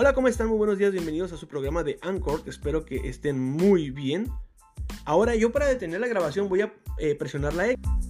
Hola, ¿cómo están? Muy buenos días, bienvenidos a su programa de Anchor, espero que estén muy bien. Ahora yo para detener la grabación voy a eh, presionar la X.